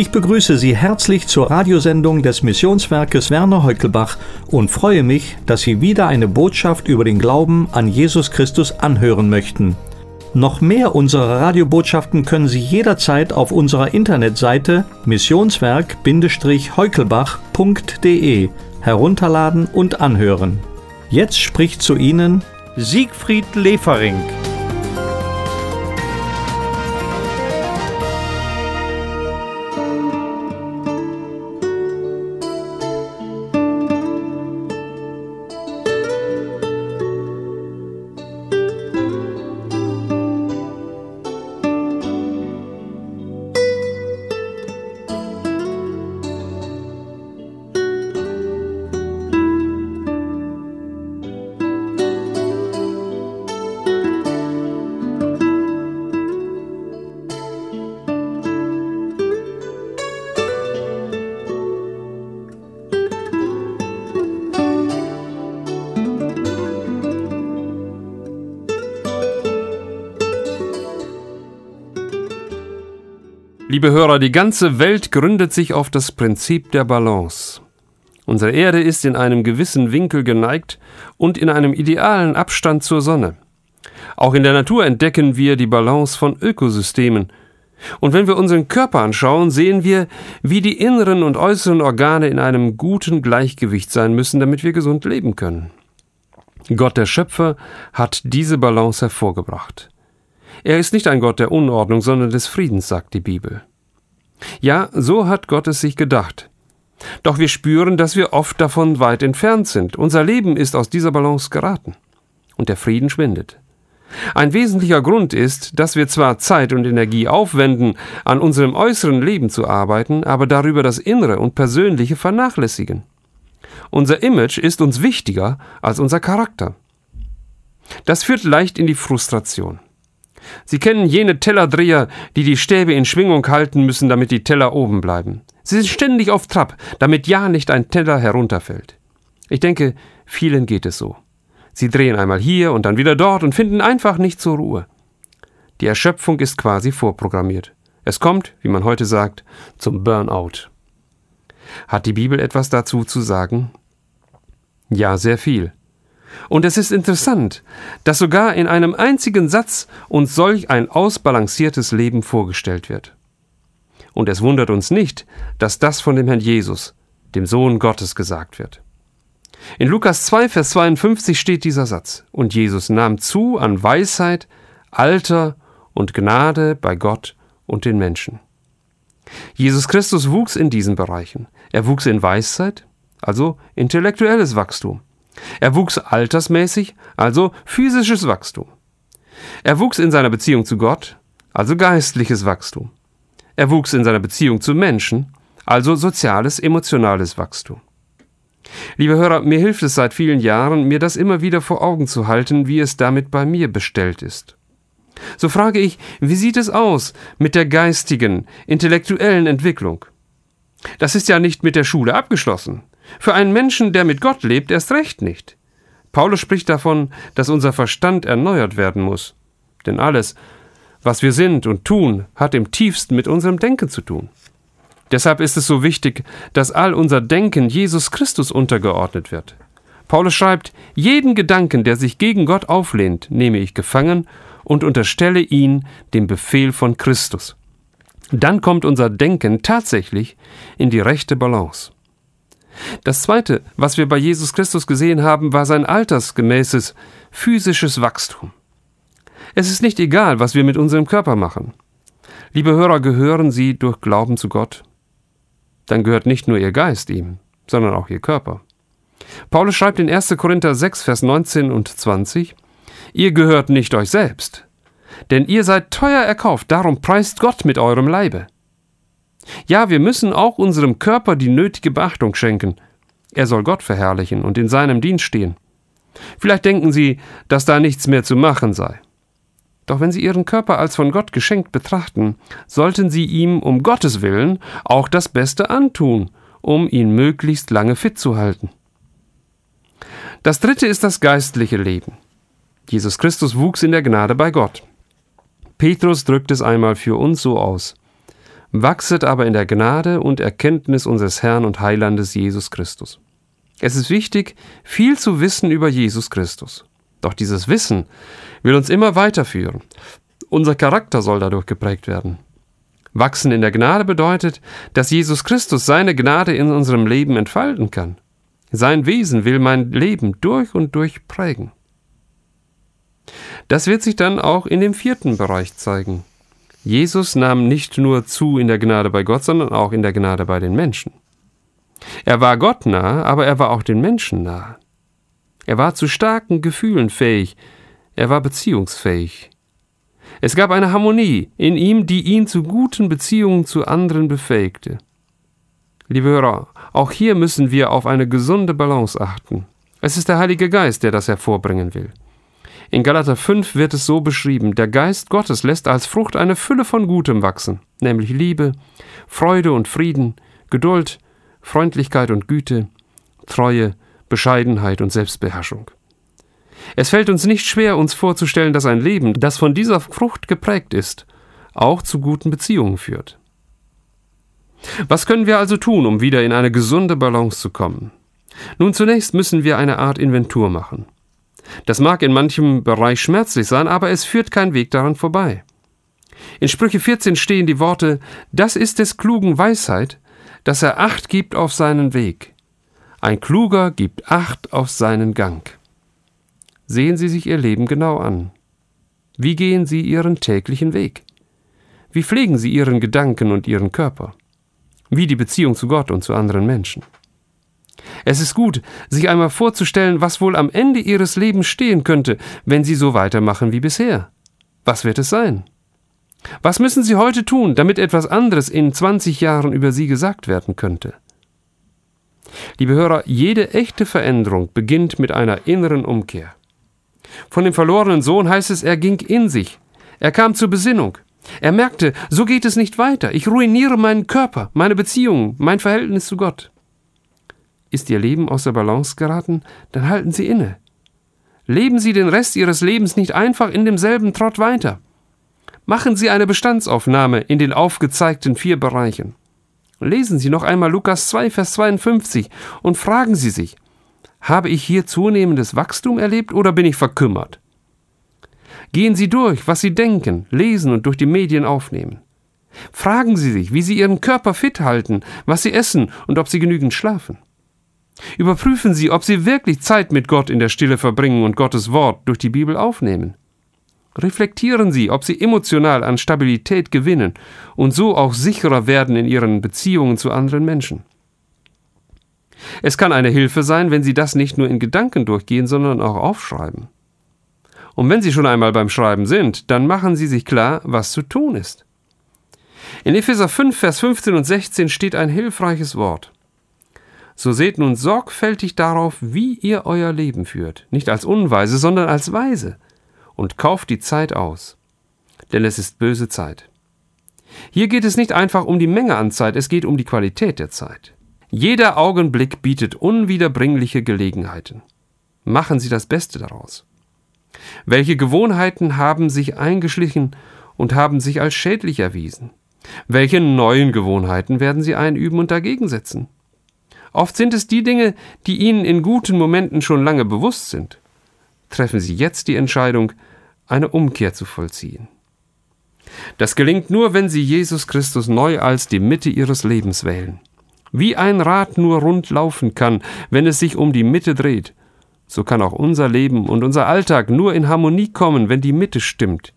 Ich begrüße Sie herzlich zur Radiosendung des Missionswerkes Werner Heukelbach und freue mich, dass Sie wieder eine Botschaft über den Glauben an Jesus Christus anhören möchten. Noch mehr unserer Radiobotschaften können Sie jederzeit auf unserer Internetseite missionswerk-heukelbach.de herunterladen und anhören. Jetzt spricht zu Ihnen Siegfried Lefering. Liebe Hörer, die ganze Welt gründet sich auf das Prinzip der Balance. Unsere Erde ist in einem gewissen Winkel geneigt und in einem idealen Abstand zur Sonne. Auch in der Natur entdecken wir die Balance von Ökosystemen. Und wenn wir unseren Körper anschauen, sehen wir, wie die inneren und äußeren Organe in einem guten Gleichgewicht sein müssen, damit wir gesund leben können. Gott der Schöpfer hat diese Balance hervorgebracht. Er ist nicht ein Gott der Unordnung, sondern des Friedens, sagt die Bibel. Ja, so hat Gott es sich gedacht. Doch wir spüren, dass wir oft davon weit entfernt sind. Unser Leben ist aus dieser Balance geraten. Und der Frieden schwindet. Ein wesentlicher Grund ist, dass wir zwar Zeit und Energie aufwenden, an unserem äußeren Leben zu arbeiten, aber darüber das Innere und Persönliche vernachlässigen. Unser Image ist uns wichtiger als unser Charakter. Das führt leicht in die Frustration. Sie kennen jene Tellerdreher, die die Stäbe in Schwingung halten müssen, damit die Teller oben bleiben. Sie sind ständig auf Trab, damit ja nicht ein Teller herunterfällt. Ich denke, vielen geht es so. Sie drehen einmal hier und dann wieder dort und finden einfach nicht zur Ruhe. Die Erschöpfung ist quasi vorprogrammiert. Es kommt, wie man heute sagt, zum Burnout. Hat die Bibel etwas dazu zu sagen? Ja, sehr viel. Und es ist interessant, dass sogar in einem einzigen Satz uns solch ein ausbalanciertes Leben vorgestellt wird. Und es wundert uns nicht, dass das von dem Herrn Jesus, dem Sohn Gottes, gesagt wird. In Lukas 2, Vers 52 steht dieser Satz, und Jesus nahm zu an Weisheit, Alter und Gnade bei Gott und den Menschen. Jesus Christus wuchs in diesen Bereichen. Er wuchs in Weisheit, also intellektuelles Wachstum. Er wuchs altersmäßig, also physisches Wachstum. Er wuchs in seiner Beziehung zu Gott, also geistliches Wachstum. Er wuchs in seiner Beziehung zu Menschen, also soziales, emotionales Wachstum. Liebe Hörer, mir hilft es seit vielen Jahren, mir das immer wieder vor Augen zu halten, wie es damit bei mir bestellt ist. So frage ich, wie sieht es aus mit der geistigen, intellektuellen Entwicklung? Das ist ja nicht mit der Schule abgeschlossen. Für einen Menschen, der mit Gott lebt, erst recht nicht. Paulus spricht davon, dass unser Verstand erneuert werden muss. Denn alles, was wir sind und tun, hat im tiefsten mit unserem Denken zu tun. Deshalb ist es so wichtig, dass all unser Denken Jesus Christus untergeordnet wird. Paulus schreibt, jeden Gedanken, der sich gegen Gott auflehnt, nehme ich gefangen und unterstelle ihn dem Befehl von Christus. Dann kommt unser Denken tatsächlich in die rechte Balance. Das Zweite, was wir bei Jesus Christus gesehen haben, war sein altersgemäßes physisches Wachstum. Es ist nicht egal, was wir mit unserem Körper machen. Liebe Hörer, gehören Sie durch Glauben zu Gott? Dann gehört nicht nur Ihr Geist ihm, sondern auch Ihr Körper. Paulus schreibt in 1. Korinther 6, Vers 19 und 20, Ihr gehört nicht euch selbst, denn ihr seid teuer erkauft, darum preist Gott mit eurem Leibe. Ja, wir müssen auch unserem Körper die nötige Beachtung schenken. Er soll Gott verherrlichen und in seinem Dienst stehen. Vielleicht denken Sie, dass da nichts mehr zu machen sei. Doch wenn Sie Ihren Körper als von Gott geschenkt betrachten, sollten Sie ihm um Gottes willen auch das Beste antun, um ihn möglichst lange fit zu halten. Das dritte ist das geistliche Leben. Jesus Christus wuchs in der Gnade bei Gott. Petrus drückt es einmal für uns so aus. Wachset aber in der Gnade und Erkenntnis unseres Herrn und Heilandes Jesus Christus. Es ist wichtig, viel zu wissen über Jesus Christus. Doch dieses Wissen will uns immer weiterführen. Unser Charakter soll dadurch geprägt werden. Wachsen in der Gnade bedeutet, dass Jesus Christus seine Gnade in unserem Leben entfalten kann. Sein Wesen will mein Leben durch und durch prägen. Das wird sich dann auch in dem vierten Bereich zeigen. Jesus nahm nicht nur zu in der Gnade bei Gott, sondern auch in der Gnade bei den Menschen. Er war Gott nah, aber er war auch den Menschen nah. Er war zu starken Gefühlen fähig, er war beziehungsfähig. Es gab eine Harmonie in ihm, die ihn zu guten Beziehungen zu anderen befähigte. Liebe Hörer, auch hier müssen wir auf eine gesunde Balance achten. Es ist der Heilige Geist, der das hervorbringen will. In Galater 5 wird es so beschrieben, der Geist Gottes lässt als Frucht eine Fülle von Gutem wachsen, nämlich Liebe, Freude und Frieden, Geduld, Freundlichkeit und Güte, Treue, Bescheidenheit und Selbstbeherrschung. Es fällt uns nicht schwer, uns vorzustellen, dass ein Leben, das von dieser Frucht geprägt ist, auch zu guten Beziehungen führt. Was können wir also tun, um wieder in eine gesunde Balance zu kommen? Nun zunächst müssen wir eine Art Inventur machen. Das mag in manchem Bereich schmerzlich sein, aber es führt kein Weg daran vorbei. In Sprüche 14 stehen die Worte, das ist des Klugen Weisheit, dass er Acht gibt auf seinen Weg. Ein Kluger gibt Acht auf seinen Gang. Sehen Sie sich Ihr Leben genau an. Wie gehen Sie Ihren täglichen Weg? Wie pflegen Sie Ihren Gedanken und Ihren Körper? Wie die Beziehung zu Gott und zu anderen Menschen? Es ist gut, sich einmal vorzustellen, was wohl am Ende ihres Lebens stehen könnte, wenn sie so weitermachen wie bisher. Was wird es sein? Was müssen sie heute tun, damit etwas anderes in 20 Jahren über sie gesagt werden könnte? Liebe Hörer, jede echte Veränderung beginnt mit einer inneren Umkehr. Von dem verlorenen Sohn heißt es, er ging in sich, er kam zur Besinnung. Er merkte, so geht es nicht weiter, ich ruiniere meinen Körper, meine Beziehungen, mein Verhältnis zu Gott. Ist Ihr Leben aus der Balance geraten? Dann halten Sie inne. Leben Sie den Rest Ihres Lebens nicht einfach in demselben Trott weiter. Machen Sie eine Bestandsaufnahme in den aufgezeigten vier Bereichen. Lesen Sie noch einmal Lukas 2, Vers 52 und fragen Sie sich, habe ich hier zunehmendes Wachstum erlebt oder bin ich verkümmert? Gehen Sie durch, was Sie denken, lesen und durch die Medien aufnehmen. Fragen Sie sich, wie Sie Ihren Körper fit halten, was Sie essen und ob Sie genügend schlafen. Überprüfen Sie, ob Sie wirklich Zeit mit Gott in der Stille verbringen und Gottes Wort durch die Bibel aufnehmen. Reflektieren Sie, ob Sie emotional an Stabilität gewinnen und so auch sicherer werden in Ihren Beziehungen zu anderen Menschen. Es kann eine Hilfe sein, wenn Sie das nicht nur in Gedanken durchgehen, sondern auch aufschreiben. Und wenn Sie schon einmal beim Schreiben sind, dann machen Sie sich klar, was zu tun ist. In Epheser 5, Vers 15 und 16 steht ein hilfreiches Wort. So seht nun sorgfältig darauf, wie ihr euer Leben führt, nicht als Unweise, sondern als Weise, und kauft die Zeit aus, denn es ist böse Zeit. Hier geht es nicht einfach um die Menge an Zeit, es geht um die Qualität der Zeit. Jeder Augenblick bietet unwiederbringliche Gelegenheiten. Machen Sie das Beste daraus. Welche Gewohnheiten haben sich eingeschlichen und haben sich als schädlich erwiesen? Welche neuen Gewohnheiten werden Sie einüben und dagegen setzen? Oft sind es die Dinge, die Ihnen in guten Momenten schon lange bewusst sind. Treffen Sie jetzt die Entscheidung, eine Umkehr zu vollziehen. Das gelingt nur, wenn Sie Jesus Christus neu als die Mitte Ihres Lebens wählen. Wie ein Rad nur rund laufen kann, wenn es sich um die Mitte dreht, so kann auch unser Leben und unser Alltag nur in Harmonie kommen, wenn die Mitte stimmt.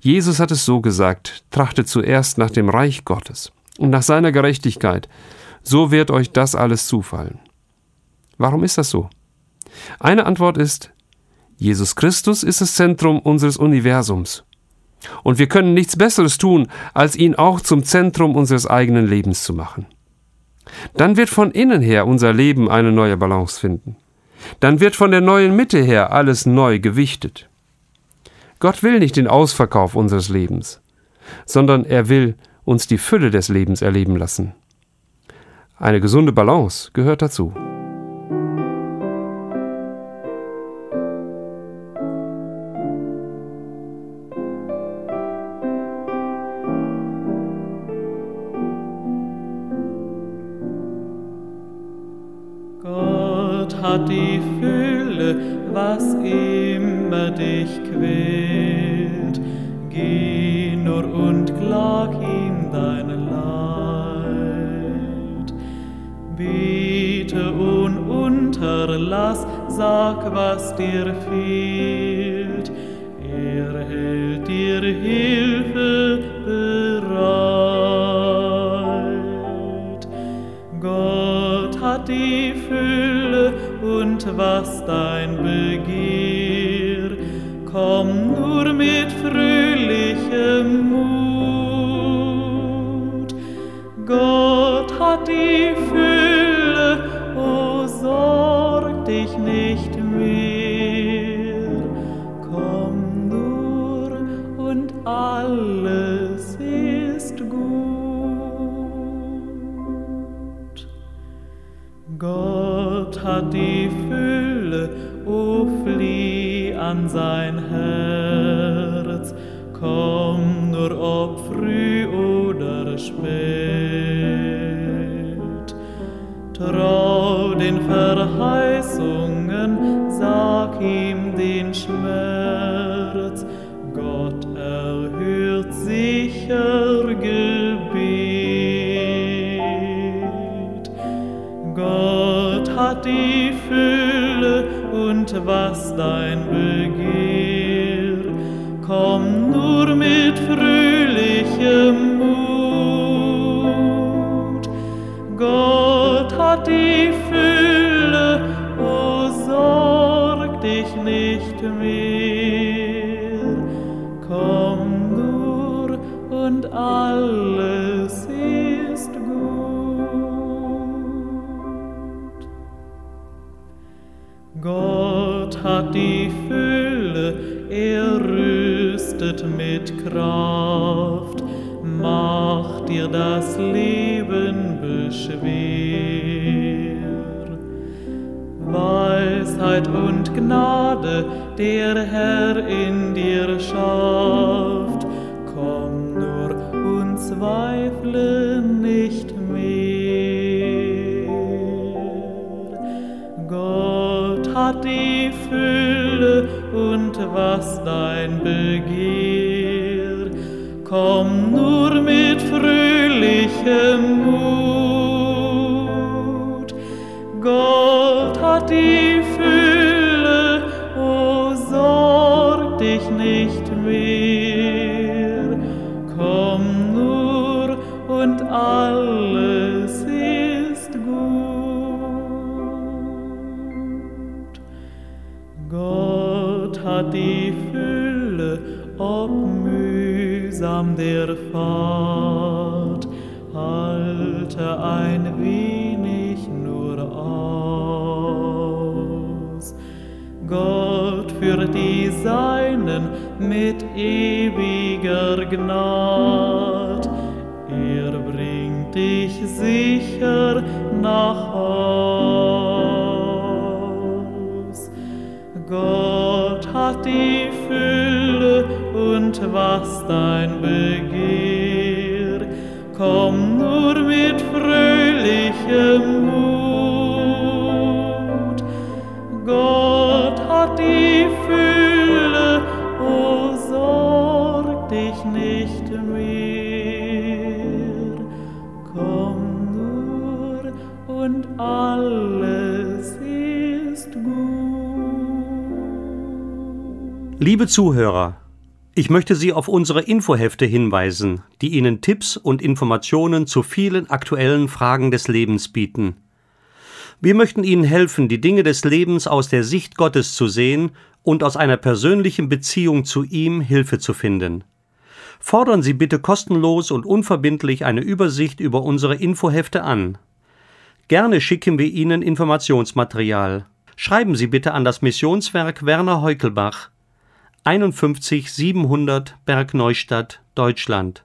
Jesus hat es so gesagt, trachtet zuerst nach dem Reich Gottes und nach seiner Gerechtigkeit, so wird euch das alles zufallen. Warum ist das so? Eine Antwort ist, Jesus Christus ist das Zentrum unseres Universums. Und wir können nichts Besseres tun, als ihn auch zum Zentrum unseres eigenen Lebens zu machen. Dann wird von innen her unser Leben eine neue Balance finden. Dann wird von der neuen Mitte her alles neu gewichtet. Gott will nicht den Ausverkauf unseres Lebens, sondern er will uns die Fülle des Lebens erleben lassen. Eine gesunde Balance gehört dazu. Gott hat die Fülle, was immer dich quält. Geh nur und klag ihm deine Land. Biete und unterlass, sag, was dir fehlt. Er hält dir Hilfe bereit. Gott hat die Fülle und was dein Begehr. Komm nur mit fröhlichem Mut. Gott hat die Fülle, o flieh an sein Herz, komm nur ob früh oder spät. Trau den Verheißungen, hat die Fülle und was dein Begehr. Komm nur mit fröhlichem Mut. Gott hat die Fülle, o sorg dich nicht mehr. Die Fülle, er rüstet mit Kraft, macht dir das Leben beschwer. Weisheit und Gnade der Herr in dir schafft, komm nur und zweifle nicht mehr. Die Fülle und was dein Begehr. Komm nur mit fröhlichem Mut. Gott hat die Fülle, o sorg dich nicht mehr. Komm nur und alles mühsam der Fahrt, halte ein wenig nur aus. Gott führt die Seinen mit ewiger Gnad, er bringt dich sicher nach Haus. Gott hat die Fülle und was dein Begehr. Komm nur mit fröhlichem Mut. Gott hat die Fülle, o sorg dich nicht mehr. Komm nur und alles ist gut. Liebe Zuhörer, ich möchte Sie auf unsere Infohefte hinweisen, die Ihnen Tipps und Informationen zu vielen aktuellen Fragen des Lebens bieten. Wir möchten Ihnen helfen, die Dinge des Lebens aus der Sicht Gottes zu sehen und aus einer persönlichen Beziehung zu ihm Hilfe zu finden. Fordern Sie bitte kostenlos und unverbindlich eine Übersicht über unsere Infohefte an. Gerne schicken wir Ihnen Informationsmaterial. Schreiben Sie bitte an das Missionswerk Werner Heukelbach 51 700 Bergneustadt, Deutschland.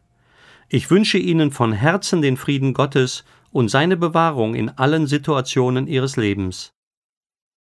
Ich wünsche Ihnen von Herzen den Frieden Gottes und seine Bewahrung in allen Situationen Ihres Lebens.